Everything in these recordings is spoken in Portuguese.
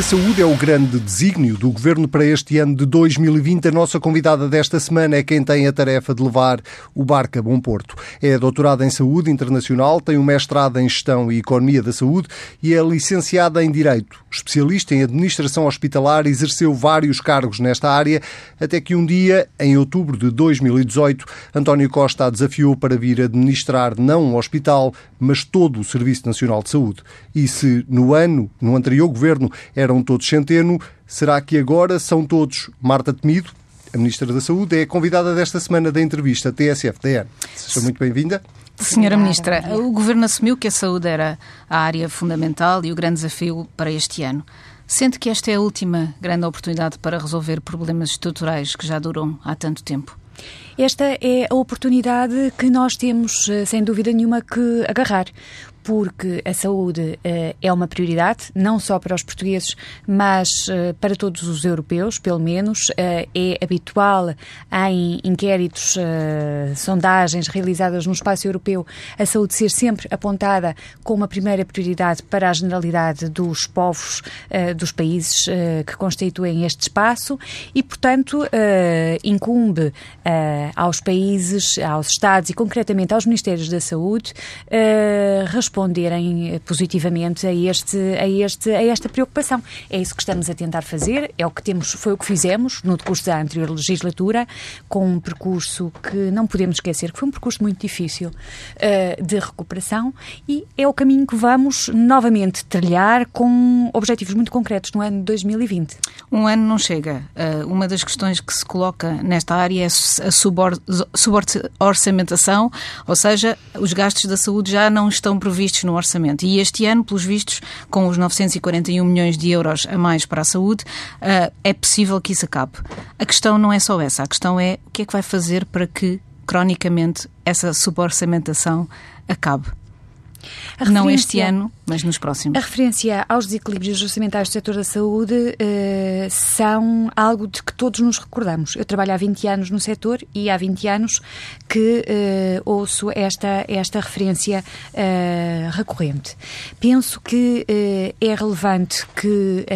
A saúde é o grande desígnio do governo para este ano de 2020, a nossa convidada desta semana é quem tem a tarefa de levar o barco a bom porto. É doutorada em saúde internacional, tem um mestrado em gestão e economia da saúde e é licenciada em direito. Especialista em administração hospitalar, exerceu vários cargos nesta área, até que um dia, em outubro de 2018, António Costa a desafiou para vir administrar não um hospital, mas todo o Serviço Nacional de Saúde. E se no ano, no anterior governo, eram todos centeno. Será que agora são todos Marta Temido? A Ministra da Saúde é a convidada desta semana da entrevista TSF-DN. Seja muito bem-vinda. Senhora Ministra, o Governo assumiu que a saúde era a área fundamental e o grande desafio para este ano. Sente que esta é a última grande oportunidade para resolver problemas estruturais que já duram há tanto tempo? Esta é a oportunidade que nós temos, eh, sem dúvida nenhuma, que agarrar porque a saúde uh, é uma prioridade, não só para os portugueses, mas uh, para todos os europeus, pelo menos. Uh, é habitual em inquéritos, sondagens realizadas no espaço europeu, a saúde ser sempre apontada como a primeira prioridade para a generalidade dos povos dos países que constituem este espaço e, portanto, incumbe aos países, aos Estados e, concretamente, aos Ministérios da Saúde responderem positivamente a, este, a, este, a esta preocupação. É isso que estamos a tentar fazer, é o que temos, foi o que fizemos no decurso da anterior legislatura, com um percurso que não podemos esquecer, que foi um percurso muito difícil uh, de recuperação e é o caminho que vamos novamente trilhar com objetivos muito concretos no ano de 2020. Um ano não chega. Uh, uma das questões que se coloca nesta área é a suborçamentação, ou seja, os gastos da saúde já não estão previstos previstos no orçamento. E este ano, pelos vistos, com os 941 milhões de euros a mais para a saúde, uh, é possível que isso acabe. A questão não é só essa, a questão é o que é que vai fazer para que, cronicamente, essa suborçamentação acabe. Não este ano, mas nos próximos. A referência aos desequilíbrios orçamentais do setor da saúde uh, são algo de que todos nos recordamos. Eu trabalho há 20 anos no setor e há 20 anos que uh, ouço esta, esta referência uh, recorrente. Penso que é relevante que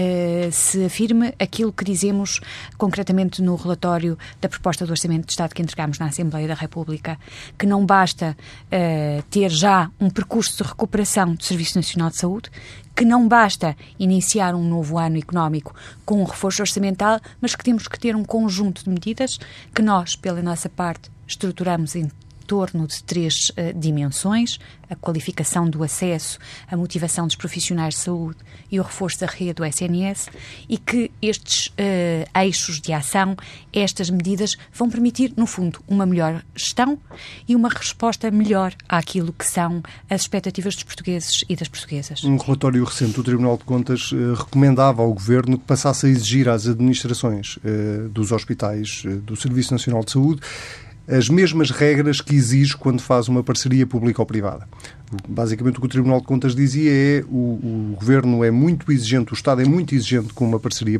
se afirme aquilo que dizemos concretamente no relatório da proposta do Orçamento de Estado que entregamos na Assembleia da República, que não basta ter já um percurso de recuperação do Serviço Nacional de Saúde, que não basta iniciar um novo ano económico com um reforço orçamental, mas que temos que ter um conjunto de medidas que nós, pela nossa parte, estruturamos em torno de três uh, dimensões: a qualificação do acesso, a motivação dos profissionais de saúde e o reforço da rede do SNS, e que estes uh, eixos de ação, estas medidas, vão permitir, no fundo, uma melhor gestão e uma resposta melhor àquilo que são as expectativas dos portugueses e das portuguesas. Um relatório recente do Tribunal de Contas uh, recomendava ao Governo que passasse a exigir às administrações dos hospitais do Serviço Nacional de Saúde as mesmas regras que exige quando faz uma parceria pública ou privada. Basicamente, o que o Tribunal de Contas dizia é o, o Governo é muito exigente, o Estado é muito exigente com uma parceria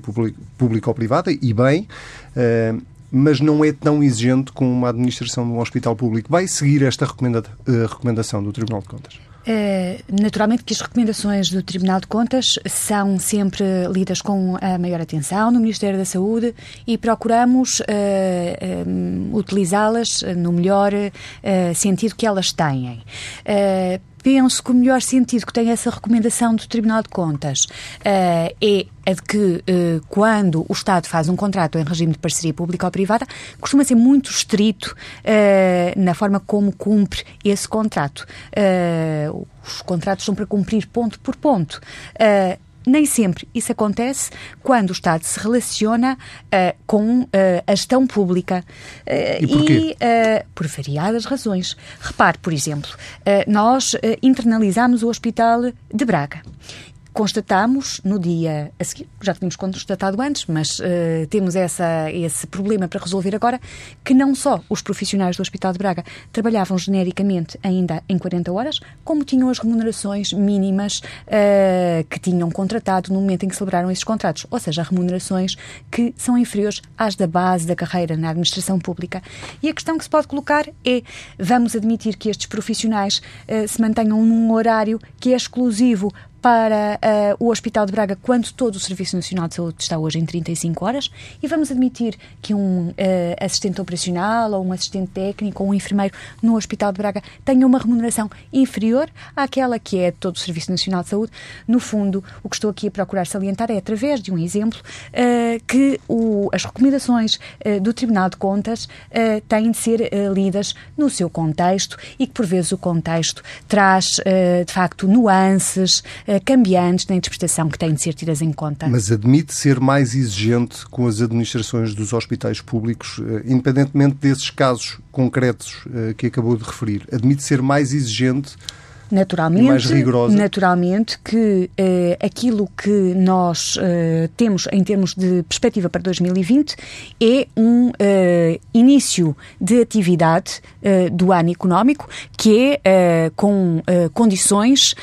pública ou privada, e bem, uh, mas não é tão exigente com uma administração de um hospital público. Vai seguir esta recomenda uh, recomendação do Tribunal de Contas? Uh, naturalmente que as recomendações do Tribunal de Contas são sempre lidas com a maior atenção no Ministério da Saúde e procuramos uh, uh, utilizá-las no melhor sentido que elas têm penso que o melhor sentido que tem essa recomendação do Tribunal de Contas uh, é a de que, uh, quando o Estado faz um contrato em regime de parceria pública ou privada, costuma ser muito estrito uh, na forma como cumpre esse contrato. os contratos são para cumprir ponto por ponto nem sempre isso acontece quando o Estado se relaciona uh, com uh, a gestão pública. Uh, e porquê? E, por variadas razões. Repare, por exemplo, nós internalizamos o Hospital de Braga constatamos no dia a seguir, já tínhamos constatado antes, mas uh, temos essa, esse problema para resolver agora, que não só os profissionais do Hospital de Braga trabalhavam genericamente ainda em 40 horas, como tinham as remunerações mínimas uh, que tinham contratado no momento em que celebraram esses contratos, ou seja, remunerações que são inferiores às da base da carreira na administração pública. E a questão que se pode colocar é: vamos admitir que estes profissionais uh, se mantenham num horário que é exclusivo para uh, o Hospital de Braga quando todo o Serviço Nacional de Saúde está hoje em 35 horas e vamos admitir que um uh, assistente operacional ou um assistente técnico ou um enfermeiro no Hospital de Braga tenha uma remuneração inferior àquela que é de todo o Serviço Nacional de Saúde. No fundo, o que estou aqui a procurar salientar é através de um exemplo uh, que o, as recomendações do Tribunal de Contas têm de ser lidas no seu contexto e que por vezes o contexto traz de facto nuances cambiantes na interpretação que têm de ser tidas em conta. Mas admite ser mais exigente com as administrações dos hospitais públicos, eh, independentemente desses casos concretos eh, que acabou de referir, admite ser mais exigente naturalmente, mais rigorosa. Naturalmente que eh, aquilo que nós eh, temos em termos de perspectiva para 2020 é um eh, início de atividade eh, do ano económico que é com condições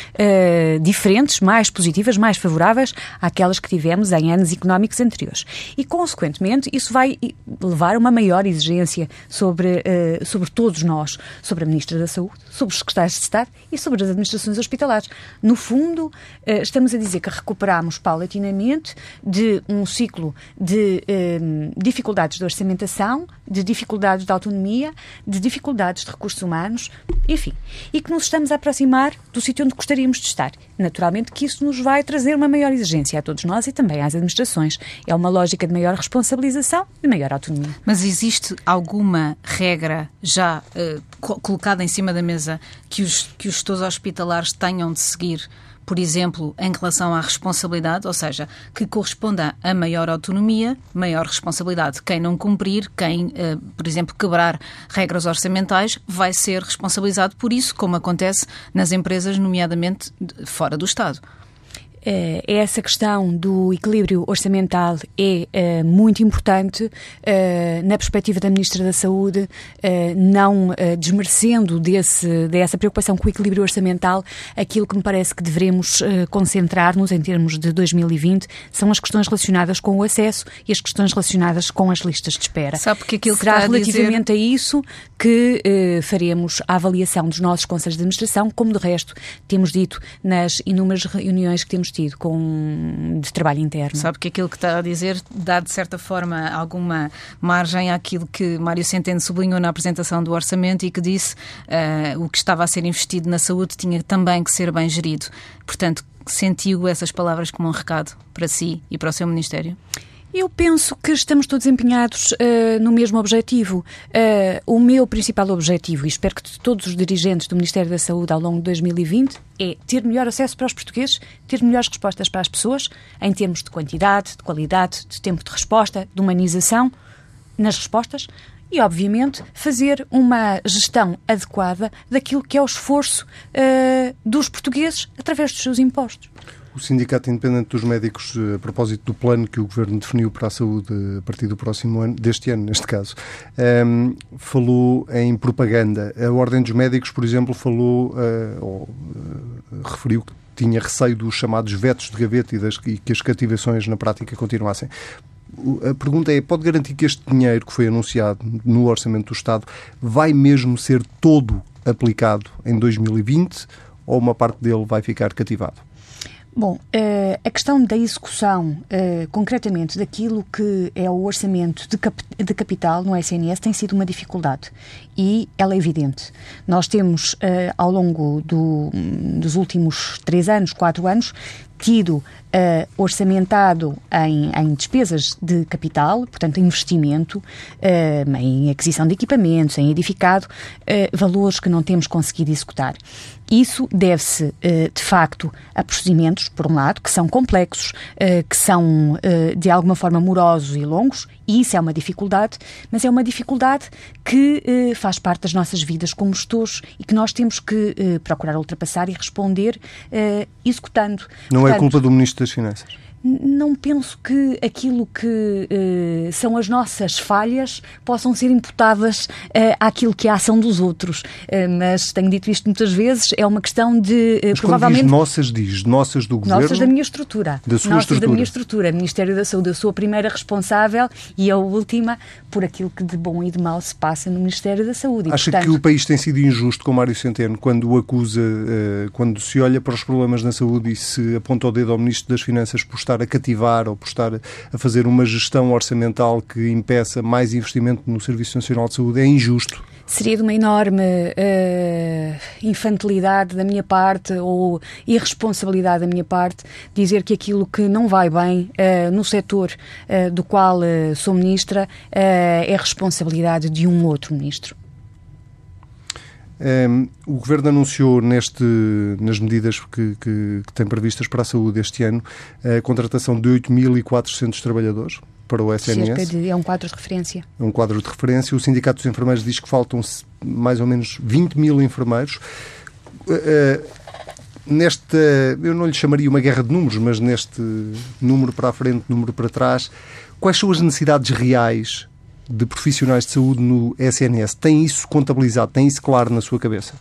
diferentes, mais positivas, mais favoráveis àquelas que tivemos em anos económicos anteriores. E, consequentemente, isso vai levar a uma maior exigência sobre, sobre todos nós, sobre a Ministra da Saúde, sobre os secretários de Estado e sobre das administrações hospitalares. No fundo, eh, estamos a dizer que recuperamos paulatinamente de um ciclo de eh, dificuldades de orçamentação, de dificuldades de autonomia, de dificuldades de recursos humanos, enfim, e que nos estamos a aproximar do sítio onde gostaríamos de estar. Naturalmente que isso nos vai trazer uma maior exigência a todos nós e também às administrações. É uma lógica de maior responsabilização e maior autonomia. Mas existe alguma regra já uh, colocada em cima da mesa que os, que os gestores hospitalares tenham de seguir? Por exemplo, em relação à responsabilidade, ou seja, que corresponda a maior autonomia, maior responsabilidade. Quem não cumprir, quem, eh, por exemplo, quebrar regras orçamentais, vai ser responsabilizado por isso, como acontece nas empresas, nomeadamente fora do Estado. Uh, essa questão do equilíbrio orçamental é uh, muito importante uh, na perspectiva da Ministra da Saúde, não desmerecendo desse, dessa preocupação com o equilíbrio orçamental, aquilo que me parece que devemos concentrar-nos em termos de 2020 são as questões relacionadas com o acesso e as questões relacionadas com as listas de espera. Sabe que aquilo Será que relativamente a, dizer... a, isso que faremos a avaliação dos nossos conselhos de administração, como de resto temos dito nas inúmeras reuniões que temos tido com, de trabalho interno. Sabe que aquilo que está a dizer dá, de certa forma, alguma margem àquilo que Mário Centeno sublinhou na apresentação do orçamento e que disse uh, o que estava a ser investido na saúde tinha também que ser bem gerido. Portanto, sentiu essas palavras como um recado para si e para o seu Ministério? Eu penso que estamos todos empenhados uh, no mesmo objetivo. Uh, o meu principal objetivo, e espero que todos os dirigentes do Ministério da Saúde ao longo de 2020, é ter melhor acesso para os portugueses, ter melhores respostas para as pessoas, em termos de quantidade, de qualidade, de tempo de resposta, de humanização nas respostas e, obviamente, fazer uma gestão adequada daquilo que é o esforço uh, dos portugueses através dos seus impostos. O Sindicato Independente dos Médicos, eh, a propósito do plano que o Governo definiu para a saúde a partir do próximo ano, deste ano, neste caso, um, ehm, falou em propaganda. A Ordem dos Médicos, por exemplo, falou, uh, ou uh, referiu que tinha receio dos chamados vetos de gaveta e, das, e que as cativações na prática continuassem. A pergunta é: pode garantir que este dinheiro que foi anunciado no Orçamento do Estado vai mesmo ser todo aplicado em 2020 ou uma parte dele vai ficar cativado? Bom, uh, a questão da execução, uh, concretamente, daquilo que é o orçamento de, cap de, capital no SNS tem sido uma dificuldade e ela é evidente. Nós temos, uh, ao longo do, dos últimos três anos, quatro anos, tido orçamentado em, em, despesas de capital, portanto, investimento, em aquisição de equipamentos, em edificado, valores que não temos conseguido executar. Isso deve-se, de facto, a procedimentos, por um lado, que são complexos, que são, de alguma forma, morosos e longos, e isso é uma dificuldade, mas é uma dificuldade que faz parte das nossas vidas como gestores e que nós temos que procurar ultrapassar e responder executando. Não é Portanto, é culpa do Ministro das Finanças? Não penso que aquilo que uh, são as nossas falhas possam ser imputadas uh, àquilo que é a ação dos outros. Uh, mas tenho dito isto muitas vezes, é uma questão de mas provavelmente. Diz nossas, diz nossas do governo. Nossas da minha estrutura. Da sua nossas estrutura. da minha estrutura. Ministério da Saúde. Eu sou a primeira responsável e a última por aquilo que de bom e de mau se passa no Ministério da Saúde. E, Acha portanto... que o país tem sido injusto com Mário Centeno quando o acusa, quando se olha para os problemas na saúde e se aponta o dedo ao Ministro das Finanças por estar a cativar ou por estar a fazer uma gestão orçamental que impeça mais investimento no Serviço Nacional de Saúde é injusto? Seria de uma enorme uh, infantilidade da minha parte ou irresponsabilidade da minha parte dizer que aquilo que não vai bem uh, no setor uh, do qual sou ministra é responsabilidade de um outro ministro. Um, o Governo anunciou neste, nas medidas que, que, que, tem previstas para a saúde este ano a contratação de 8.400 trabalhadores para o SNS. De, é um quadro de referência. É um quadro de referência. O Sindicato dos Enfermeiros diz que faltam mais ou menos 20 mil enfermeiros. Uh, nesta, eu não lhe chamaria uma guerra de números, mas neste número para a frente, número para trás, quais são as necessidades reais de profissionais de saúde no SNS. Tem isso contabilizado, tem isso claro na sua cabeça?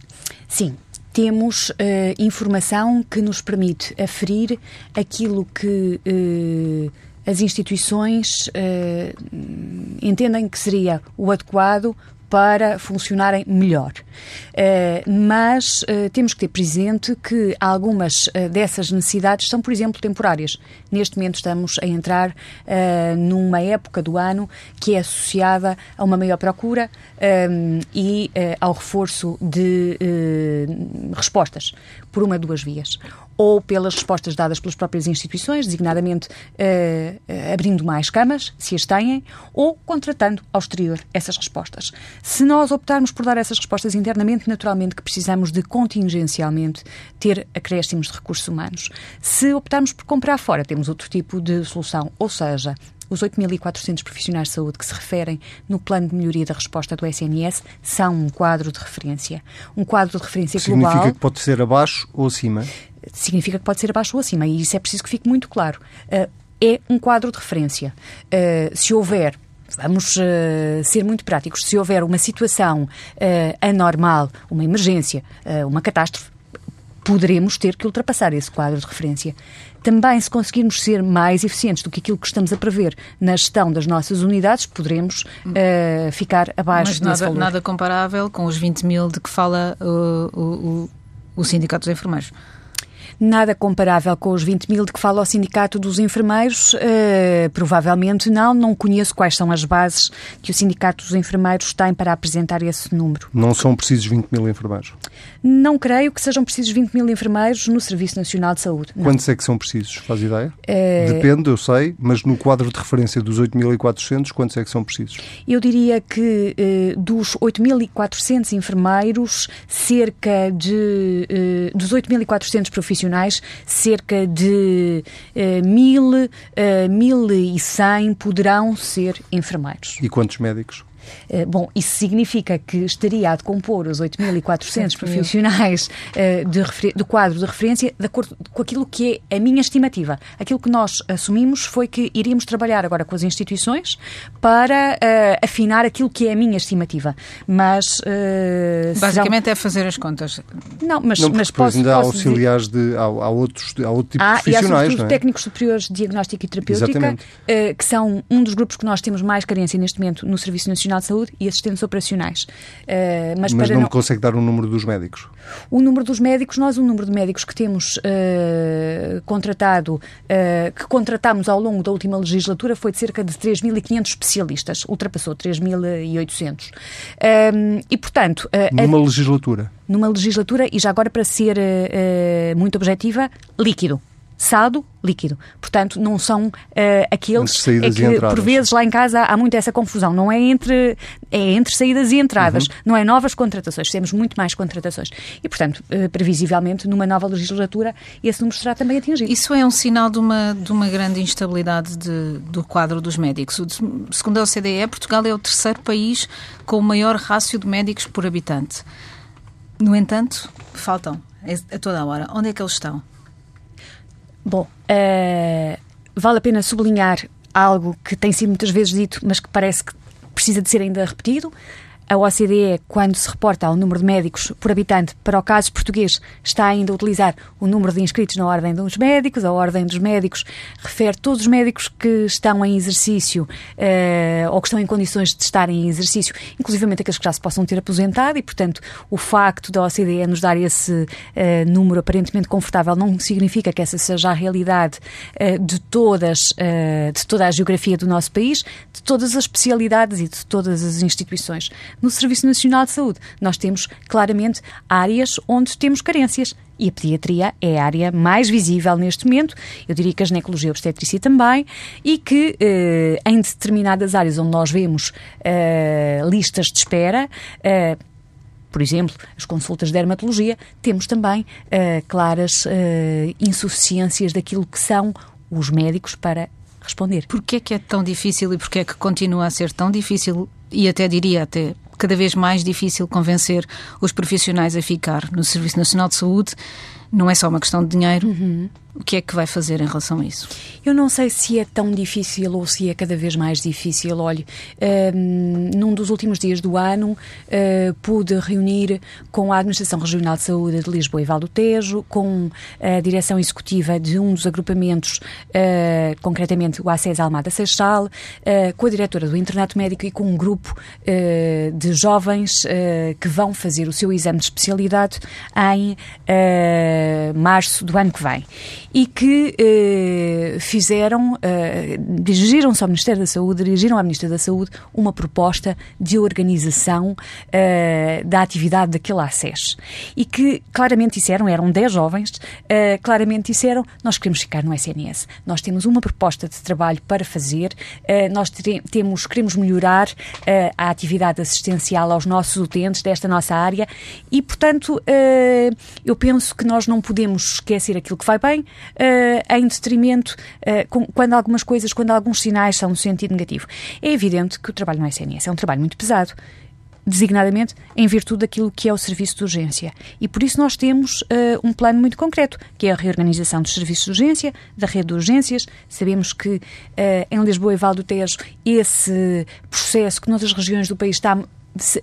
Sim, temos uh, informação que nos permite aferir aquilo que uh, as instituições uh, entendem que seria o adequado para funcionarem melhor. Uh, mas uh, temos que ter presente que algumas uh, dessas necessidades são, por exemplo, temporárias. Neste momento estamos a entrar numa época do ano que é associada a uma maior procura e ao reforço de respostas por uma de duas vias ou pelas respostas dadas pelas próprias instituições, designadamente uh, abrindo mais camas, se as têm, ou contratando ao exterior essas respostas. Se nós optarmos por dar essas respostas internamente, naturalmente que precisamos de contingencialmente ter acréscimos de recursos humanos. Se optarmos por comprar fora, temos outro tipo de solução, ou seja, os 8.400 profissionais de saúde que se referem no plano de melhoria da resposta do SNS são um quadro de referência. Um quadro de referência Significa global. Significa que pode ser abaixo ou acima? Significa que pode ser abaixo ou acima, e isso é preciso que fique muito claro. Uh, é um quadro de referência. Uh, se houver Vamos uh, ser muito práticos. Se houver uma situação uh, anormal, uma emergência, uh, uma catástrofe, poderemos ter que ultrapassar esse quadro de referência. Também, se conseguirmos ser mais eficientes do que aquilo que estamos a prever na gestão das nossas unidades, poderemos ficar abaixo Mas nada, desse valor. nada comparável com os 20 mil de que fala o, o, o Sindicato dos Enfermeiros nada comparável com os 20 mil de que fala o Sindicato dos Enfermeiros? Uh, provavelmente não. Não conheço quais são as bases que o Sindicato dos Enfermeiros tem para apresentar esse número. Não são precisos 20 mil enfermeiros? Não creio que sejam precisos 20 mil enfermeiros no Serviço Nacional de Saúde. Não. Quantos é que são precisos? Faz ideia? Uh... Depende, eu sei, mas no quadro de referência dos 8.400, quantos é que são precisos? Eu diria que uh, dos 8.400 enfermeiros, cerca de. Uh, dos 8.400 profissionais, cerca de uh, mil, uh, mil e cem poderão ser enfermeiros. E quantos médicos? Eh, bom, isso significa que estaria a decompor os 8.400 profissionais uh, de, de, quadro de referência de acordo com aquilo que é a minha estimativa. Aquilo que nós assumimos foi que iríamos trabalhar agora com as instituições para uh, afinar aquilo que é a minha estimativa. Mas. Basicamente serão... é fazer as contas. Não, mas, não, mas posso. Ainda há auxiliares dizer... de. Há, há, outros, há outro tipo há, de profissionais. E há, é? técnicos superiores de diagnóstico e terapêutica, que são um dos grupos que nós temos mais carência neste momento no Serviço Nacional de Saúde e assistentes operacionais. Uh, mas, mas não, não me consegue dar o número dos médicos? O número dos médicos, nós o número de médicos que temos uh, contratado, uh, que contratámos ao longo da última legislatura foi de cerca de 3.500 especialistas, ultrapassou 3.800. e, portanto... numa a, legislatura? Numa legislatura, e já agora para ser muito objetiva, líquido saldo líquido. Portanto, não são uh, aqueles é que, por vezes, lá em casa há muito essa confusão. Não é entre, é entre saídas e entradas. Uhum. Não é novas contratações. Temos muito mais contratações. E, portanto, uh, previsivelmente, numa nova legislatura, esse número será também atingido. Isso é um sinal de uma, de uma grande instabilidade de, do quadro dos médicos. Segundo a OCDE, Portugal é o terceiro país com o maior rácio de médicos por habitante. No entanto, faltam a toda a hora. Onde é que eles estão? Bom, uh, vale a pena sublinhar algo que tem sido muitas vezes dito, mas que parece que precisa de ser ainda repetido. A OCDE, quando se reporta ao número de médicos por habitante, para o caso português, está ainda a utilizar o número de inscritos na Ordem dos Médicos. A Ordem dos Médicos refere todos os médicos que estão em exercício uh, ou que estão em condições de estar em exercício, inclusivamente aqueles que já se possam ter aposentado, e, portanto, o facto da OCDE nos dar esse uh, número aparentemente confortável não significa que essa seja a realidade uh, de, todas, de toda a geografia do nosso país, de todas as especialidades e de todas as instituições no Serviço Nacional de Saúde. Nós temos claramente áreas onde temos carências. E a pediatria é a área mais visível neste momento, eu diria que a ginecologia e a obstetrícia também, e que eh, em determinadas áreas onde nós vemos eh, listas de espera, eh, por exemplo, as consultas de dermatologia, temos também uh, claras uh, insuficiências daquilo que são os médicos para responder. Porquê é que é tão difícil e porquê é que continua a ser tão difícil e até diria até cada vez mais difícil convencer os profissionais a ficar no Serviço Nacional de Saúde. Não é só uma questão de dinheiro. Uhum. O que é que vai fazer em relação a isso? Eu não sei se é tão difícil ou se é cada vez mais difícil. Olhe, um, num dos últimos dias do ano uh, pude reunir com a Administração Regional de Saúde de Lisboa e Val do Tejo, com a direção executiva de um dos agrupamentos, uh, concretamente o ACES Almada Seixal, uh, com a diretora do Internato Médico e com um grupo de jovens que vão fazer o seu exame de especialidade em março do ano que vem e que eh, fizeram, eh, dirigiram-se ao Ministério da Saúde, dirigiram à Ministra da Saúde uma proposta de organização eh, da atividade daquele ACES. E que claramente disseram, eram 10 jovens, eh, claramente disseram, nós queremos ficar no SNS. Nós temos uma proposta de trabalho para fazer, eh, nós temos, queremos melhorar eh, a atividade assistencial aos nossos utentes desta nossa área e, portanto, eu penso que nós não podemos esquecer aquilo que vai bem, uh, em detrimento, uh, com, quando algumas coisas, quando alguns sinais são no sentido negativo. É evidente que o trabalho no SNS é um trabalho muito pesado designadamente em virtude daquilo que é o serviço de urgência. E por isso nós temos uh, um plano muito concreto, que é a reorganização dos serviços de urgência, da rede de urgências. Sabemos que uh, em Lisboa e Val do Tejo esse processo que noutras regiões do país está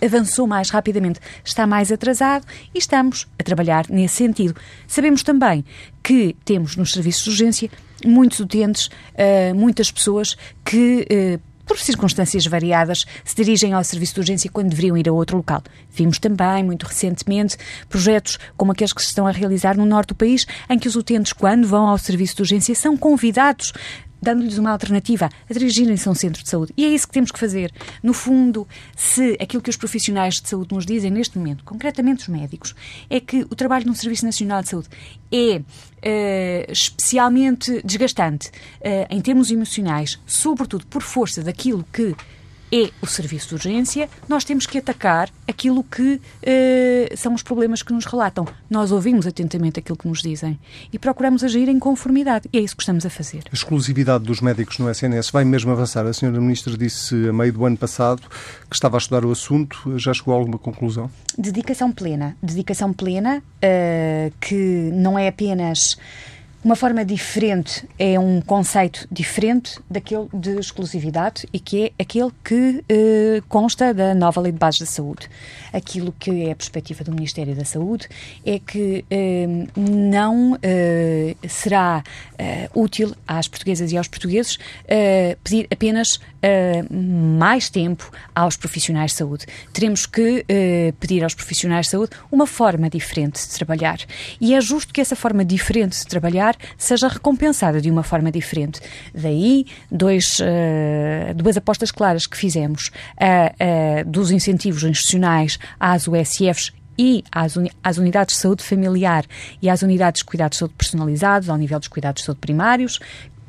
avançou mais rapidamente, está mais atrasado e estamos a trabalhar nesse sentido. Sabemos também que temos nos serviços de urgência muitos utentes, uh, muitas pessoas que uh, por circunstâncias variadas, se dirigem ao serviço de urgência quando deveriam ir a outro local. Vimos também, muito recentemente, projetos como aqueles que se estão a realizar no norte do país, em que os utentes, quando vão ao serviço de urgência, são convidados dando-lhes uma alternativa a dirigirem-se a um centro de saúde. E é isso que temos que fazer. No fundo, se aquilo que os profissionais de saúde nos dizem neste momento, concretamente os médicos, é que o trabalho no Serviço Nacional de Saúde é uh, especialmente desgastante uh, em termos emocionais, sobretudo por força daquilo que é o serviço de urgência, nós temos que atacar aquilo que uh, são os problemas que nos relatam. Nós ouvimos atentamente aquilo que nos dizem e procuramos agir em conformidade. E é isso que estamos a fazer. A exclusividade dos médicos no SNS vai mesmo avançar. A senhora Ministra disse a meio do ano passado que estava a estudar o assunto. Já chegou a alguma conclusão? Dedicação plena. Dedicação plena uh, que não é apenas uma forma diferente, é um conceito diferente daquele de exclusividade e que é aquele que eh, consta da nova Lei de Bases da Saúde. Aquilo que é a perspectiva do Ministério da Saúde é que eh, não eh, será eh, útil às portuguesas e aos portugueses eh, pedir apenas eh, mais tempo aos profissionais de saúde. Teremos que pedir aos profissionais de saúde uma forma diferente de trabalhar. E é justo que essa forma diferente de trabalhar seja recompensada de uma forma diferente. Daí, dois, uh, duas apostas claras que fizemos uh, uh, dos incentivos institucionais às USFs e às, uni às, unidades de saúde familiar e às unidades de cuidados de saúde personalizados, ao nível dos cuidados de saúde primários,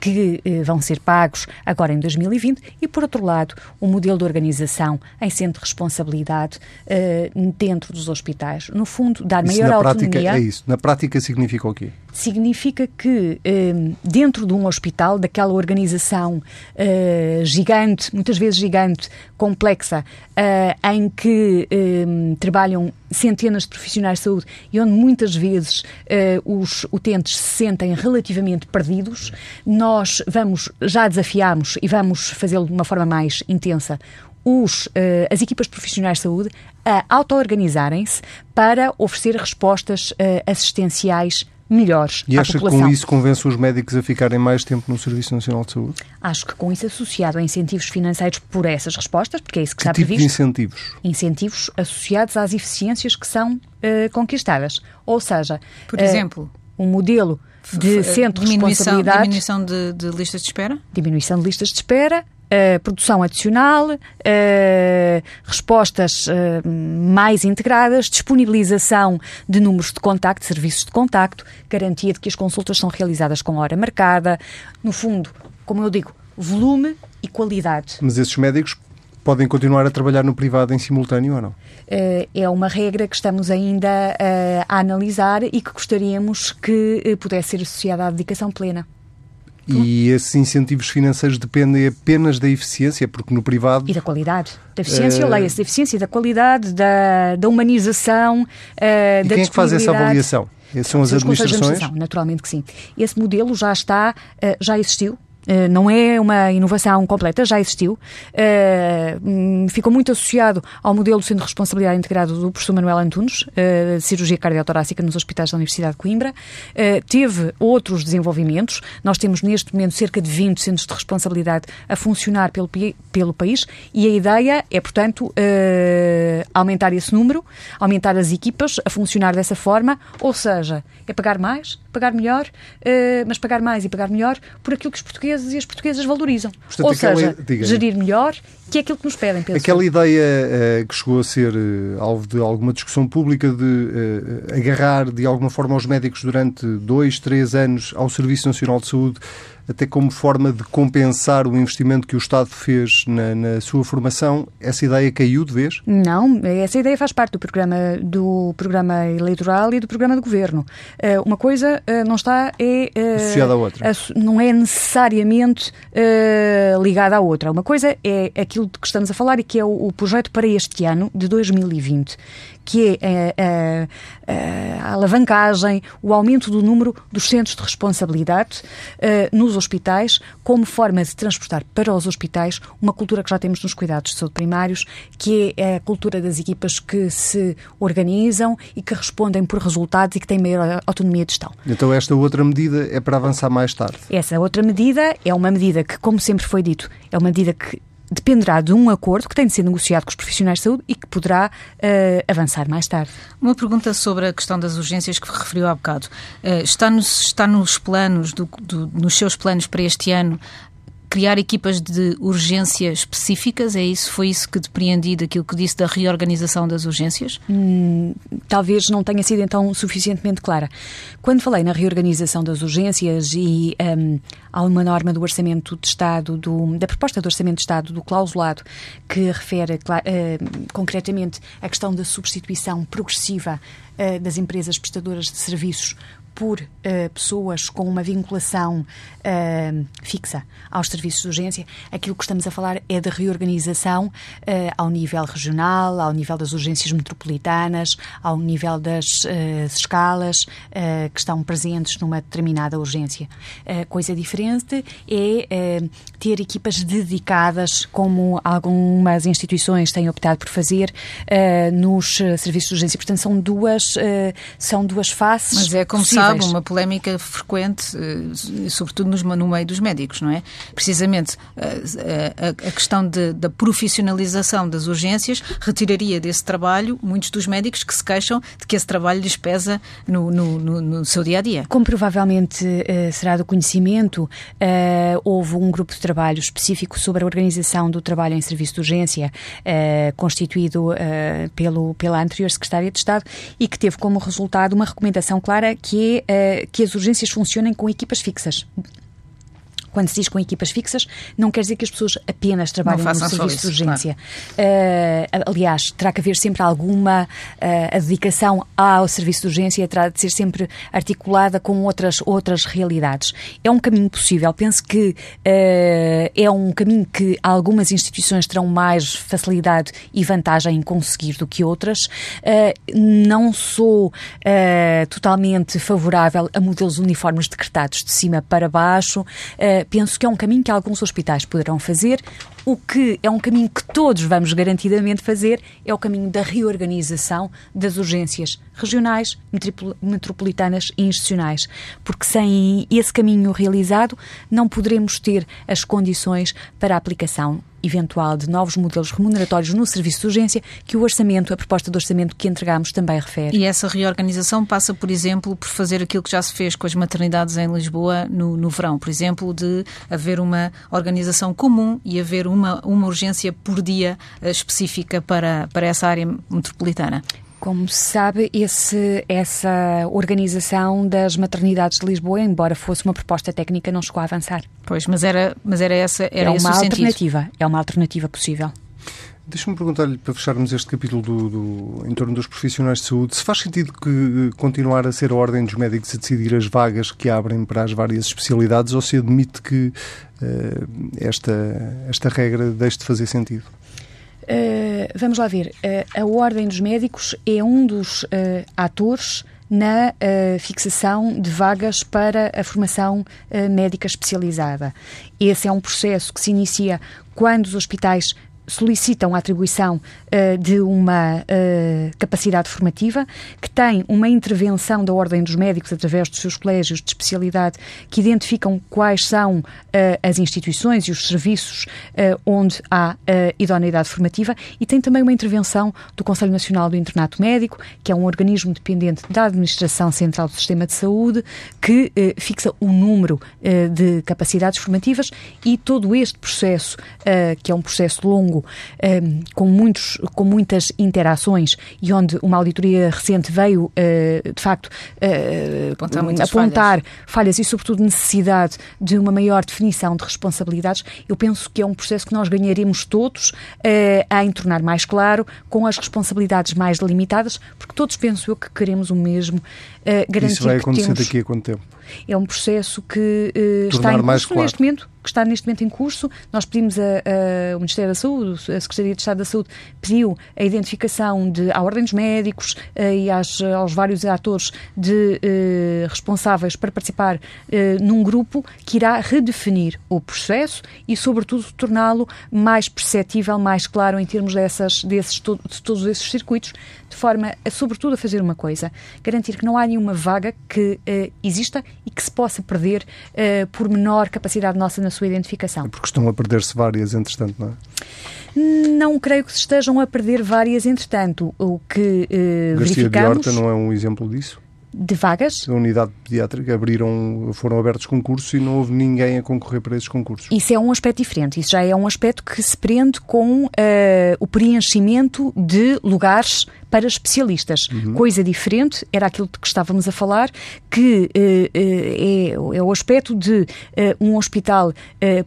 que eh, vão ser pagos agora em 2020 e, por outro lado, o um modelo de organização em centro de responsabilidade eh, dentro dos hospitais. No fundo, dar isso maior na autonomia. Prática é isso. Na prática significa o quê? Significa que um, dentro de um hospital, daquela organização uh, gigante, muitas vezes gigante, complexa, uh, em que um, trabalham centenas de profissionais de saúde e onde muitas vezes uh, os utentes se sentem relativamente perdidos, nós vamos, já desafiamos e vamos fazê-lo de uma forma mais intensa, os, as equipas profissionais de saúde a auto-organizarem-se para oferecer respostas assistenciais melhores e à acha população. que com isso convence os médicos a ficarem mais tempo no Serviço Nacional de Saúde? Acho que com isso associado a incentivos financeiros por essas respostas, porque é isso que, que está tipo previsto. de incentivos? Incentivos associados às eficiências que são uh, conquistadas. Ou seja, por exemplo, uh, um modelo de centro de responsabilidade. Diminuição de, de listas de espera? Diminuição de listas de espera, Uh, produção adicional, uh, respostas uh, mais integradas, disponibilização de números de contacto, serviços de contacto, garantia de que as consultas são realizadas com hora marcada. No fundo, como eu digo, volume e qualidade. Mas esses médicos podem continuar a trabalhar no privado em simultâneo ou não? É uma regra que estamos ainda a analisar e que gostaríamos que pudesse ser associada à dedicação plena. E esses incentivos financeiros dependem apenas da eficiência, porque no privado. E da qualidade. Da eficiência, uh... leia-se, da eficiência, da qualidade, da, da humanização. Uh, e da quem é que faz essa avaliação? São as administrações? Naturalmente que sim. Esse modelo já está, uh, já existiu, não é uma inovação completa, já existiu. ficou muito associado ao modelo Centro de Responsabilidade Integrado do professor Manuel Antunes, de cirurgia cardiotorácica nos hospitais da Universidade de Coimbra. teve outros desenvolvimentos. Nós temos neste momento cerca de 20 centros de responsabilidade a funcionar pelo, pelo país e a ideia é, portanto, aumentar esse número, aumentar as equipas a funcionar dessa forma, ou seja, é pagar mais, pagar melhor, mas pagar mais e pagar melhor por aquilo que os portugueses portugueses e as portuguesas valorizam. Portanto, Ou seja, gerir melhor, que é aquilo que nos pedem. Penso. Aquela ideia uh, que chegou a ser uh, alvo de alguma discussão pública de uh, agarrar de alguma forma os médicos durante dois, três anos ao Serviço Nacional de Saúde até como forma de compensar o investimento que o Estado fez na, na, sua formação, essa ideia caiu de vez? Não, essa ideia faz parte do programa, do programa eleitoral e do programa de governo. Uh, uma coisa uh, não está é uh, associada à outra. não é necessariamente ligada à outra. Uma coisa é aquilo de que estamos a falar e que é o, o projeto para este ano de 2020, que é a, a, a alavancagem, o aumento do número dos centros de responsabilidade uh, nos hospitais, como forma de transportar para os hospitais uma cultura que já temos nos cuidados de saúde primários, que é a cultura das equipas que se organizam e que respondem por resultados e que têm maior autonomia de gestão. Então esta outra medida é para avançar mais tarde? Essa outra medida é uma medida que, como sempre foi dito, é uma medida que dependerá de um acordo que tem de ser negociado com os profissionais de saúde e que poderá uh, avançar mais tarde. Uma pergunta sobre a questão das urgências que referiu há bocado. Uh, está, nos, está nos planos, do, do, nos seus planos para este ano, criar equipas de urgência específicas? É isso? Foi isso que depreendi daquilo que disse da reorganização das urgências? Hum, talvez não tenha sido então suficientemente clara. Quando falei na reorganização das urgências e um, há uma norma do Orçamento de Estado, do, da proposta do Orçamento de Estado, do clausulado, que refere uh, concretamente a questão da substituição progressiva uh, das empresas prestadoras de serviços por uh, pessoas com uma vinculação uh, fixa aos serviços de urgência, aquilo que estamos a falar é da reorganização uh, ao nível regional, ao nível das urgências metropolitanas, ao nível das escalas que estão presentes numa determinada urgência. coisa diferente é ter equipas dedicadas, como algumas instituições têm optado por fazer nos serviços de urgência. Portanto, são duas, são duas faces. Mas é como possíveis sabe, uma polémica frequente, eh, sobretudo no meio dos médicos, não é? Precisamente eh, a, a questão de, da profissionalização das urgências retiraria desse trabalho muitos dos médicos que se queixam de que esse trabalho lhes pesa no, no, no, no seu dia a dia. Como provavelmente uh, será do conhecimento, uh, houve um grupo de trabalho específico sobre a organização do trabalho em serviço de urgência, uh, constituído pelo, pela anterior Secretária de Estado e que teve como resultado uma recomendação clara que é uh, que as urgências funcionem com equipas fixas. Quando se diz com equipas fixas, não quer dizer que as pessoas apenas trabalhem no serviço isso, de urgência. Claro. Uh, aliás, terá que haver sempre alguma uh, a dedicação ao serviço de urgência, terá de ser sempre articulada com outras, outras realidades. É um caminho possível. Penso que uh, é um caminho que algumas instituições terão mais facilidade e vantagem em conseguir do que outras. não sou totalmente favorável a modelos uniformes decretados de cima para baixo penso que é um caminho que alguns hospitais poderão fazer. O que é um caminho que todos vamos garantidamente fazer é o caminho da reorganização das urgências regionais, metropolitanas e institucionais. Porque sem esse caminho realizado, não poderemos ter as condições para a aplicação eventual de novos modelos remuneratórios no serviço de urgência que o orçamento, a proposta de orçamento que entregamos também refere. E essa reorganização passa, por exemplo, por fazer aquilo que já se fez com as maternidades em Lisboa no, no verão, por exemplo, de haver uma organização comum e haver uma, uma urgência por dia uh, específica para, para essa área metropolitana. Como se sabe, esse, essa organização das maternidades de Lisboa, embora fosse uma proposta técnica, não chegou a avançar. Pois, mas era, mas era essa era é uma alternativa, sentido. é uma alternativa possível. Deixa-me perguntar-lhe, para fecharmos este capítulo do, do, em torno dos profissionais de saúde, se faz sentido que eh, continuar a ser a ordem dos médicos a decidir as vagas que abrem para as várias especialidades ou se admite que uh, esta, esta regra deixe de fazer sentido? Uh, vamos lá ver. Uh, a Ordem dos Médicos é um dos uh, atores na fixação de vagas para a formação médica especializada. Esse é um processo que se inicia quando os hospitais solicitam a atribuição uh, de uma uh, capacidade formativa, que tem uma intervenção da Ordem dos Médicos através dos seus colégios de especialidade que identificam quais são uh, as instituições e os serviços onde há idoneidade formativa e tem também uma intervenção do Conselho Nacional do Internato Médico, que é um organismo dependente da Administração Central do Sistema de Saúde, que fixa o número de capacidades formativas e todo este processo, que é um processo longo um, ehm, com, muitos, com muitas interações e onde uma auditoria recente veio, uh, de facto, uh, apontar, apontar falhas. falhas. e, sobretudo, necessidade de uma maior definição de responsabilidades, eu penso que é um processo que nós ganharemos todos uh, a tornar mais claro, com as responsabilidades mais delimitadas, porque todos penso eu que queremos o mesmo, garantir Isso vai acontecer temos... daqui a quanto tempo? É um processo que está em curso claro. neste momento que está neste momento em curso. Nós pedimos ao Ministério da Saúde, a Secretaria de Estado da Saúde pediu a identificação de, à Ordem dos Médicos uh, e às, aos vários atores de uh, responsáveis para participar uh, num grupo que irá redefinir o processo e, sobretudo, torná-lo mais perceptível, mais claro em termos dessas, desses, de todos esses circuitos, de forma, a, sobretudo, a fazer uma coisa: garantir que não há nenhuma vaga que exista e que se possa perder por menor capacidade nossa na sua identificação. É porque estão a perder-se várias, entretanto, não é? Não creio que se estejam a perder várias, entretanto. O que eh, Garcia verificamos... de Horta não é um exemplo disso? de vagas. A unidade pediátrica abriram, foram abertos concursos e não houve ninguém a concorrer para esses concursos. Isso é um aspecto diferente. Isso já é um aspecto que se prende com uh, o preenchimento de lugares para especialistas. Uhum. Coisa diferente era aquilo de que estávamos a falar, que uh, é, é, o aspecto de uh, um hospital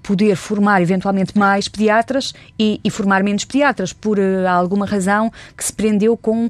poder formar eventualmente mais pediatras e, e formar menos pediatras, por alguma razão que se prendeu com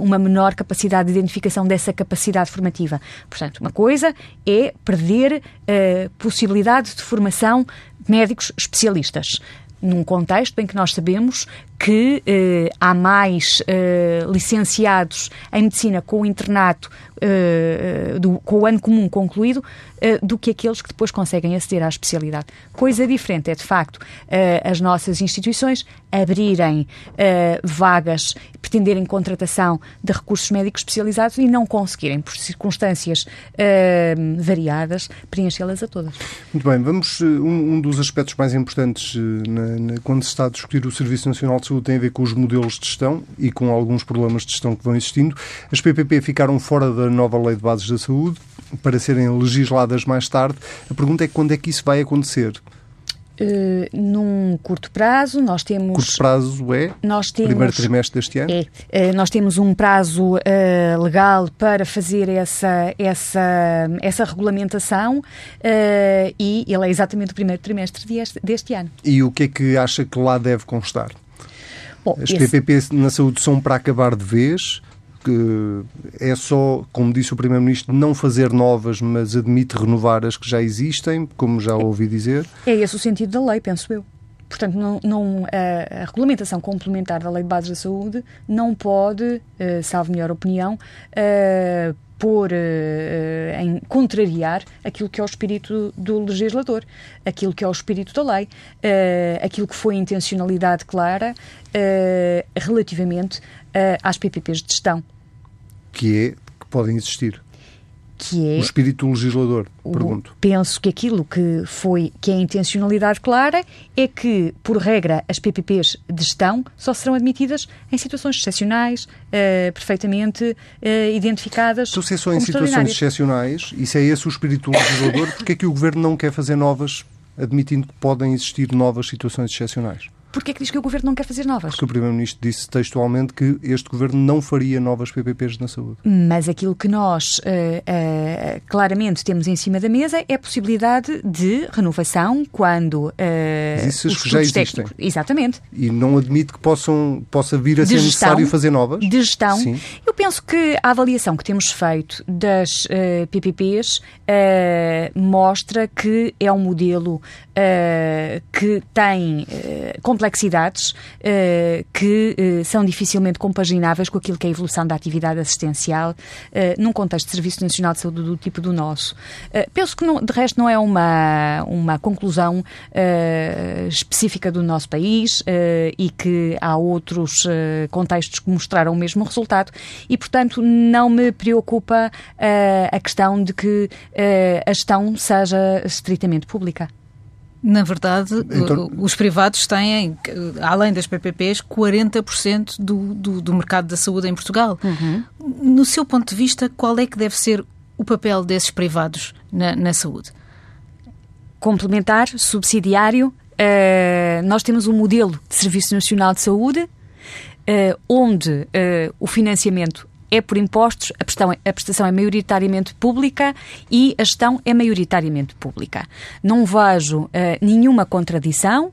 uma menor capacidade de identificação dessa capacidade formativa. Portanto, uma coisa é perder a eh, possibilidade de formação de médicos especialistas num contexto em que nós sabemos que eh, há mais eh, licenciados em medicina com o internato, eh, do, com o ano comum concluído, eh, do que aqueles que depois conseguem aceder à especialidade. Coisa diferente é, de facto, eh, as nossas instituições abrirem vagas, pretenderem contratação de recursos médicos especializados e não conseguirem, por circunstâncias variadas, preenchê-las a todas. Muito bem, vamos. Um, um dos aspectos mais importantes na, na, quando se está a discutir o Serviço Nacional de Saúde tem a ver com os modelos de gestão e com alguns problemas de gestão que vão existindo. As PPP ficaram fora da nova Lei de Bases da Saúde para serem legisladas mais tarde. A pergunta é quando é que isso vai acontecer? Uh, num curto prazo, nós temos. Curto prazo é? Nós temos, primeiro trimestre deste ano? É. Uh, nós temos um prazo uh, legal para fazer essa, essa, essa regulamentação e ele é exatamente o primeiro trimestre deste, deste ano. E o que é que acha que lá deve constar? Bom, As esse... PPP na saúde são para acabar de vez? Que é só, como disse o Primeiro-Ministro, não fazer novas, mas admite renovar as que já existem, como já ouvi dizer. É esse o sentido da lei, penso eu. Portanto, não, não, a, a, regulamentação complementar da Lei de Bases da Saúde não pode, uh, salvo melhor opinião, uh, pôr uh, em contrariar aquilo que é o espírito do legislador, aquilo que é o espírito da lei, aquilo que foi a intencionalidade clara relativamente às PPPs de gestão que é que podem existir. Que é o espírito legislador, pergunto. Penso que aquilo que foi, que é a intencionalidade clara, é que, por regra, as PPPs de gestão só serão admitidas em situações excepcionais, uh, perfeitamente uh, identificadas. Então, se é só em situações excepcionais, e se é esse o espírito legislador, porque é que o Governo não quer fazer novas, admitindo que podem existir novas situações excepcionais? Porquê é que diz que o Governo não quer fazer novas? Porque o Primeiro-Ministro disse textualmente que este Governo não faria novas PPPs na saúde. Mas aquilo que nós uh, uh, claramente temos em cima da mesa é a possibilidade de renovação quando... Uh, Mas isso os que já existem. Técnicos, exatamente. E não admite que possam, possa vir a de ser gestão, necessário fazer novas? De gestão. Sim. Eu penso que a avaliação que temos feito das PPPs mostra que é um modelo que tem complexidades uh, que uh, são dificilmente compagináveis com aquilo que é a evolução da atividade assistencial uh, num contexto de Serviço Nacional de Saúde do tipo do nosso. penso que, não, de resto, não é uma, uma conclusão específica do nosso país e que há outros contextos que mostraram o mesmo resultado e, portanto, não me preocupa a questão de que a gestão seja estritamente pública. Na verdade, então... os privados têm, além das PPPs, 40% do, do, do, mercado da saúde em Portugal. Uhum. No seu ponto de vista, qual é que deve ser o papel desses privados na, na saúde? Complementar, subsidiário. Uh, nós temos um modelo de Serviço Nacional de Saúde uh, onde uh, o financiamento é por impostos, a prestação, a prestação é maioritariamente pública e a gestão é maioritariamente pública. Não vejo uh, nenhuma contradição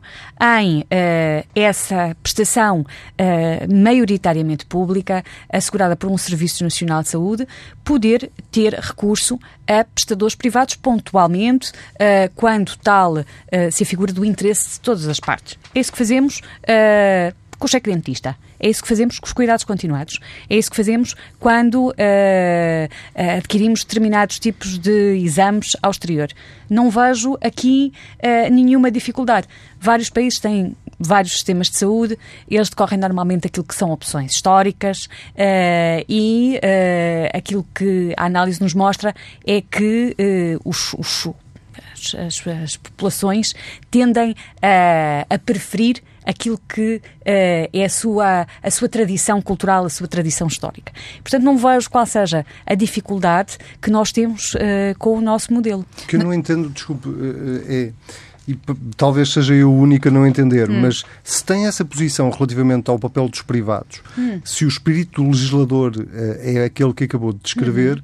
em uh, essa prestação uh, maioritariamente pública, assegurada por um Serviço Nacional de Saúde, poder ter recurso a prestadores privados pontualmente, quando tal se afigura do interesse de todas as partes. É isso que fazemos com o cheque dentista. É isso que fazemos com os cuidados continuados. É isso que fazemos quando uh, uh, adquirimos determinados tipos de exames ao exterior. Não vejo aqui uh, nenhuma dificuldade. Vários países têm vários sistemas de saúde, eles decorrem normalmente aquilo que são opções históricas e aquilo que a análise nos mostra é que os, os as, as, populações tendem a preferir aquilo que uh, é a sua, a sua tradição cultural, a sua tradição histórica. Portanto, não vejo qual seja a dificuldade que nós temos uh, com o nosso modelo. O que eu não entendo, desculpe, eh, é e talvez seja eu o único a não entender, hum. mas se tem essa posição relativamente ao papel dos privados, hum. se o espírito do legislador uh, é aquele que acabou de descrever, uhum.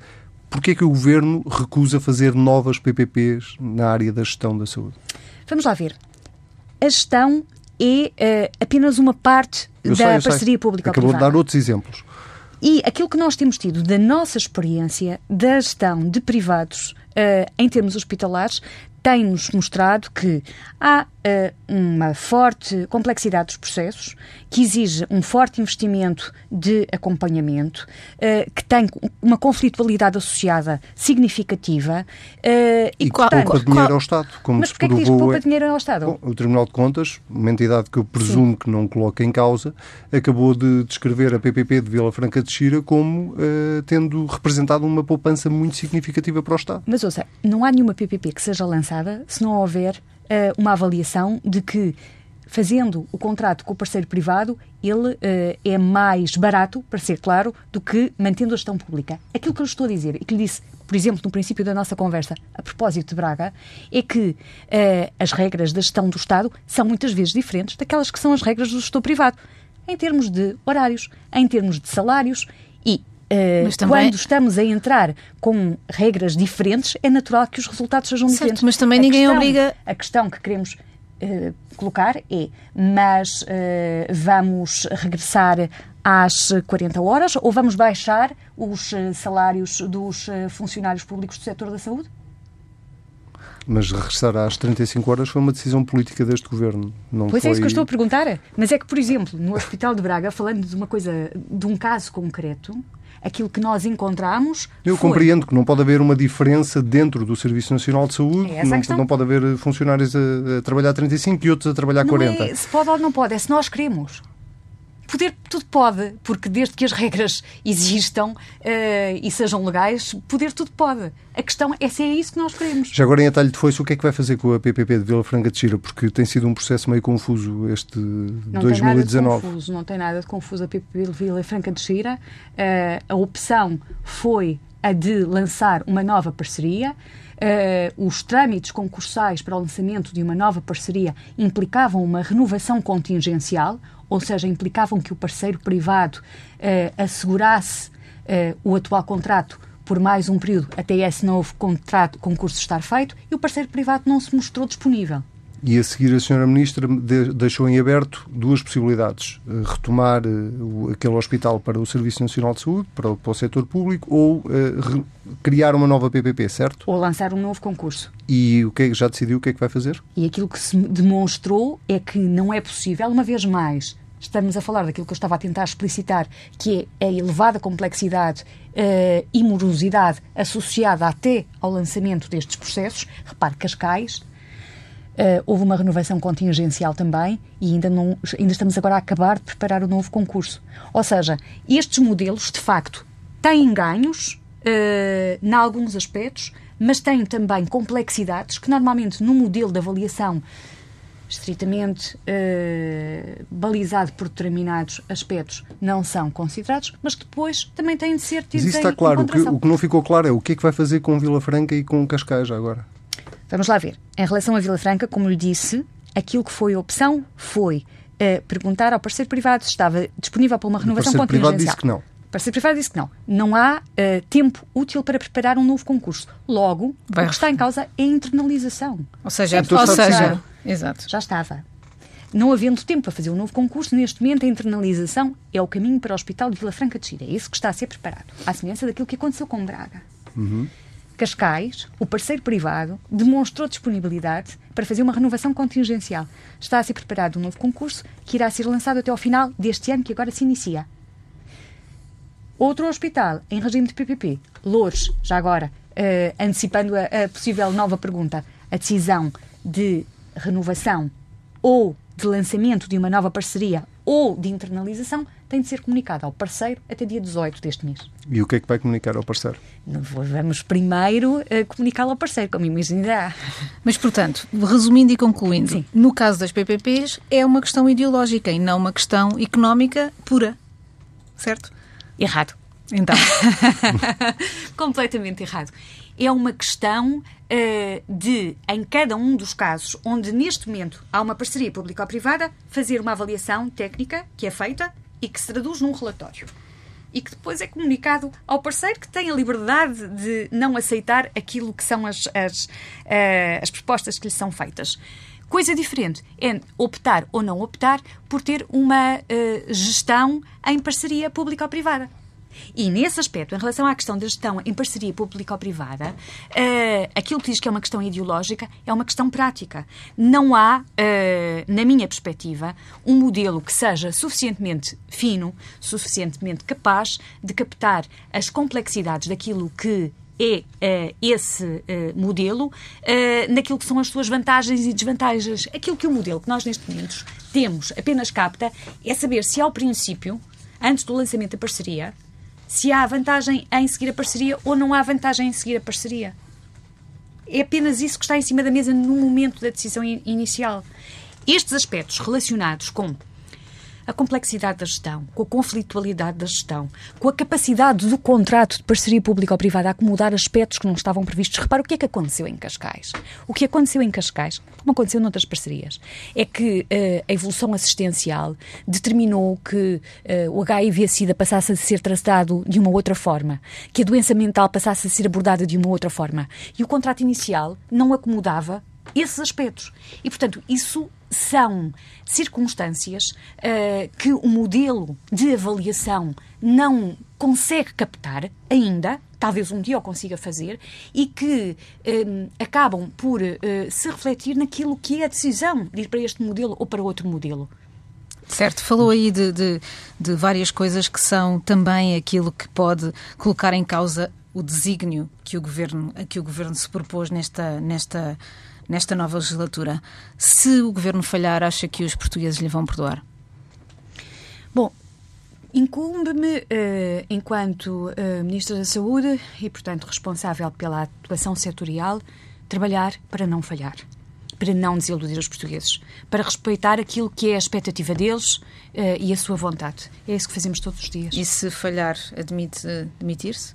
porquê é que o Governo recusa fazer novas PPPs na área da gestão da saúde? Vamos lá ver. A gestão é uh, apenas uma parte eu da sei, parceria pública Acabou de dar outros exemplos. E aquilo que nós temos tido da nossa experiência da gestão de privados uh, em termos hospitalares tem-nos mostrado que há uh, uma forte complexidade dos processos, que exige um forte investimento de acompanhamento, uh, que tem uma conflitualidade associada significativa. Uh, e, e que poupa dinheiro ao Estado, como Mas provou. É que diz poupa dinheiro ao Estado? Bom, o Tribunal de Contas, uma entidade que eu presumo Sim. que não coloca em causa, acabou de descrever a PPP de Vila Franca de Xira como tendo representado uma poupança muito significativa para o Estado. Mas ouça, não há nenhuma PPP que seja lançada se não houver uh, uma avaliação de que fazendo o contrato com o parceiro privado, ele uh, é mais barato, para ser claro, do que mantendo a gestão pública. Aquilo que eu estou a dizer e que lhe disse por exemplo, no princípio da nossa conversa, a propósito de Braga, é que uh, as regras da gestão do Estado são muitas vezes diferentes daquelas que são as regras do gestor privado, em termos de horários, em termos de salários e também... quando estamos a entrar com regras diferentes, é natural que os resultados sejam certo, diferentes. Mas também a ninguém questão, obriga. A questão que queremos uh, colocar é: mas uh, vamos regressar às 40 horas ou vamos baixar os salários dos funcionários públicos do setor da saúde? Mas regressar às 35 horas foi uma decisão política deste governo. Não pois foi... é isso que eu estou a perguntar. Mas é que, por exemplo, no Hospital de Braga, falando de uma coisa, de um caso concreto, aquilo que nós encontramos. Eu foi... compreendo que não pode haver uma diferença dentro do Serviço Nacional de Saúde, é não, não, pode haver funcionários a, a, trabalhar 35 e outros a trabalhar não 40. É se pode ou não pode, é se nós queremos. Poder tudo pode, porque desde que as regras existam uh, e sejam legais, poder tudo pode. A questão é se é isso que nós queremos. Já agora em atalho de foice, o que é que vai fazer com a PPP de Vila Franca de Xira? Porque tem sido um processo meio confuso este não 2019. Tem confuso, não tem nada de confuso a PPP de Vila Franca de Xira. Uh, a opção foi a de lançar uma nova parceria. Uh, os trâmites concursais para o lançamento de uma nova parceria implicavam uma renovação contingencial, ou seja, implicavam que o parceiro privado uh, assegurasse uh, o atual contrato por mais um período até esse novo contrato, concurso estar feito, e o parceiro privado não se mostrou disponível. E a seguir a senhora Ministra deixou em aberto duas possibilidades. Eh, retomar aquele hospital para o Serviço Nacional de Saúde, para, para o setor público, ou uh, criar uma nova PPP, certo? Ou lançar um novo concurso. E o que é, já decidiu o que é que vai fazer? E aquilo que se demonstrou é que não é possível, uma vez mais, estamos a falar daquilo que eu estava a tentar explicitar, que é a elevada complexidade uh, e morosidade associada até ao lançamento destes processos. Repare, Cascais, uh, houve uma renovação contingencial também e ainda, não, ainda estamos agora a acabar de preparar o novo concurso. Ou seja, estes modelos, de facto, têm ganhos uh, em alguns aspectos, mas têm também complexidades que normalmente no modelo de avaliação estritamente uh, balizado por determinados aspectos não são considerados, mas que depois também têm de ser tidos Mas isso está claro. O que, o que, não ficou claro é o que é que vai fazer com Vila Franca e com Cascais agora. Vamos lá ver. Em relação a Vila Franca, como lhe disse, aquilo que foi a opção foi uh, perguntar ao parceiro privado se estava disponível para uma renovação contingencial. O parceiro privado disse que não. O parceiro privado disse que não. Não há uh, tempo útil para preparar um novo concurso. Logo, Vai o que está em causa é a internalização. Ou seja, é, ou seja Exato. Já estava. Não havendo tempo para fazer um novo concurso, neste momento a internalização é o caminho para o Hospital de Vila Franca de Xira. É isso que está a ser preparado. À semelhança daquilo que aconteceu com Braga. Uhum. Cascais, o parceiro privado, demonstrou disponibilidade para fazer uma renovação contingencial. Está a ser preparado um novo concurso que irá ser lançado até ao final deste ano, que agora se inicia. Outro hospital em regime de PPP, Lourdes, já agora, uh, antecipando a, a possível nova pergunta, a decisão de renovação ou de lançamento de uma nova parceria ou de internalização tem de ser comunicado ao parceiro até dia 18 deste mês. E o que é que vai comunicar ao parceiro? Vamos primeiro uh, comunicá-lo ao parceiro, como imaginará. Mas, portanto, resumindo e concluindo, Sim. no caso das PPPs é uma questão ideológica e não uma questão económica pura. Certo? Errado. Então. Completamente errado é uma questão de, em cada um dos casos onde neste momento há uma parceria público-privada, fazer uma avaliação técnica que é feita e que se traduz num relatório. E que depois é comunicado ao parceiro que tem a liberdade de não aceitar aquilo que são as, as, uh, as propostas que lhe são feitas. Coisa diferente é optar ou não optar por ter uma uh, gestão em parceria público-privada. E nesse aspecto, em relação à questão da gestão em parceria público-privada, uh, aquilo que diz que é uma questão ideológica é uma questão prática. Não há, uh, na minha perspectiva, um modelo que seja suficientemente fino, suficientemente capaz de captar as complexidades daquilo que é uh, esse uh, modelo uh, naquilo que são as suas vantagens e desvantagens. Aquilo que o modelo que nós neste momento temos apenas capta é saber se ao princípio, antes do lançamento da parceria, se há vantagem em seguir a parceria ou não há vantagem em seguir a parceria. É apenas isso que está em cima da mesa no momento da decisão inicial. Estes aspectos relacionados com a complexidade da gestão, com a conflitualidade da gestão, com a capacidade do contrato de parceria pública-privada a acomodar aspectos que não estavam previstos. Repara o que é que aconteceu em Cascais. O que aconteceu em Cascais, como aconteceu noutras parcerias, é que uh, a evolução assistencial determinou que uh, o HIV-Sida passasse a ser tratado de uma outra forma, que a doença mental passasse a ser abordada de uma outra forma. E o contrato inicial não acomodava esses aspectos. E, portanto, isso são circunstâncias uh, que o modelo de avaliação não consegue captar ainda, talvez um dia o consiga fazer, e que uh, acabam por uh, se refletir naquilo que é a decisão de ir para este modelo ou para outro modelo. Certo, falou aí de, de, de várias coisas que são também aquilo que pode colocar em causa o desígnio que o governo, a que o governo se propôs nesta, nesta nesta nova legislatura. Se o governo falhar, acha que os portugueses lhe vão perdoar? Bom, incumbe-me, uh, enquanto uh, Ministra da Saúde e, portanto, responsável pela atuação setorial, trabalhar para não falhar, para não desiludir os portugueses, para respeitar aquilo que é a expectativa deles uh, e a sua vontade. É isso que fazemos todos os dias. E se falhar, admite demitir-se?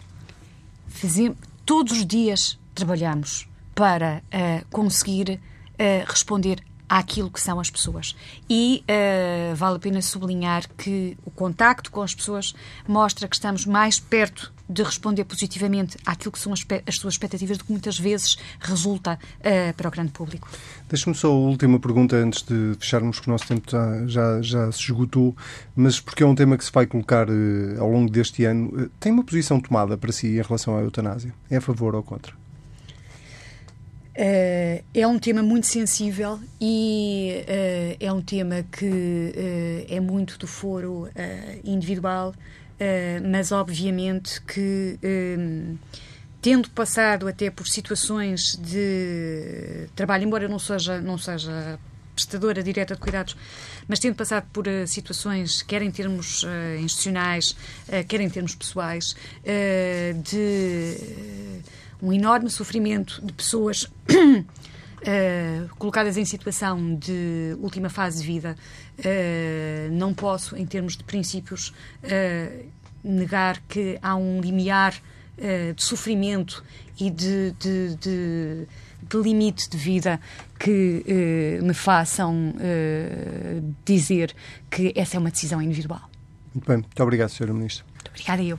Todos os dias trabalhamos para uh, conseguir uh, responder àquilo que são as pessoas. E uh, vale a pena sublinhar que o contacto com as pessoas mostra que estamos mais perto de responder positivamente àquilo que são as, as suas expectativas do que muitas vezes resulta uh, para o grande público. Deixe-me só a última pergunta antes de fecharmos, que o nosso tempo já, já, já se esgotou, mas porque é um tema que se vai colocar uh, ao longo deste ano. tem uma posição tomada para si em relação à eutanásia? É a favor ou contra? Uh, é um tema muito sensível e uh, é um tema que uh, é muito do foro individual, mas obviamente que, tendo passado até por situações de trabalho, embora não seja, não seja prestadora direta de cuidados, mas tendo passado por situações, quer em termos institucionais, quer em termos pessoais, de um enorme sofrimento de pessoas uh, colocadas em situação de última fase de vida, uh, não posso, em termos de princípios, uh, negar que há um limiar de sofrimento e de, de, de, de, limite de vida que me façam dizer que essa é uma decisão individual. Muito bem. Muito obrigado, Sra. Ministra. Muito obrigada eu.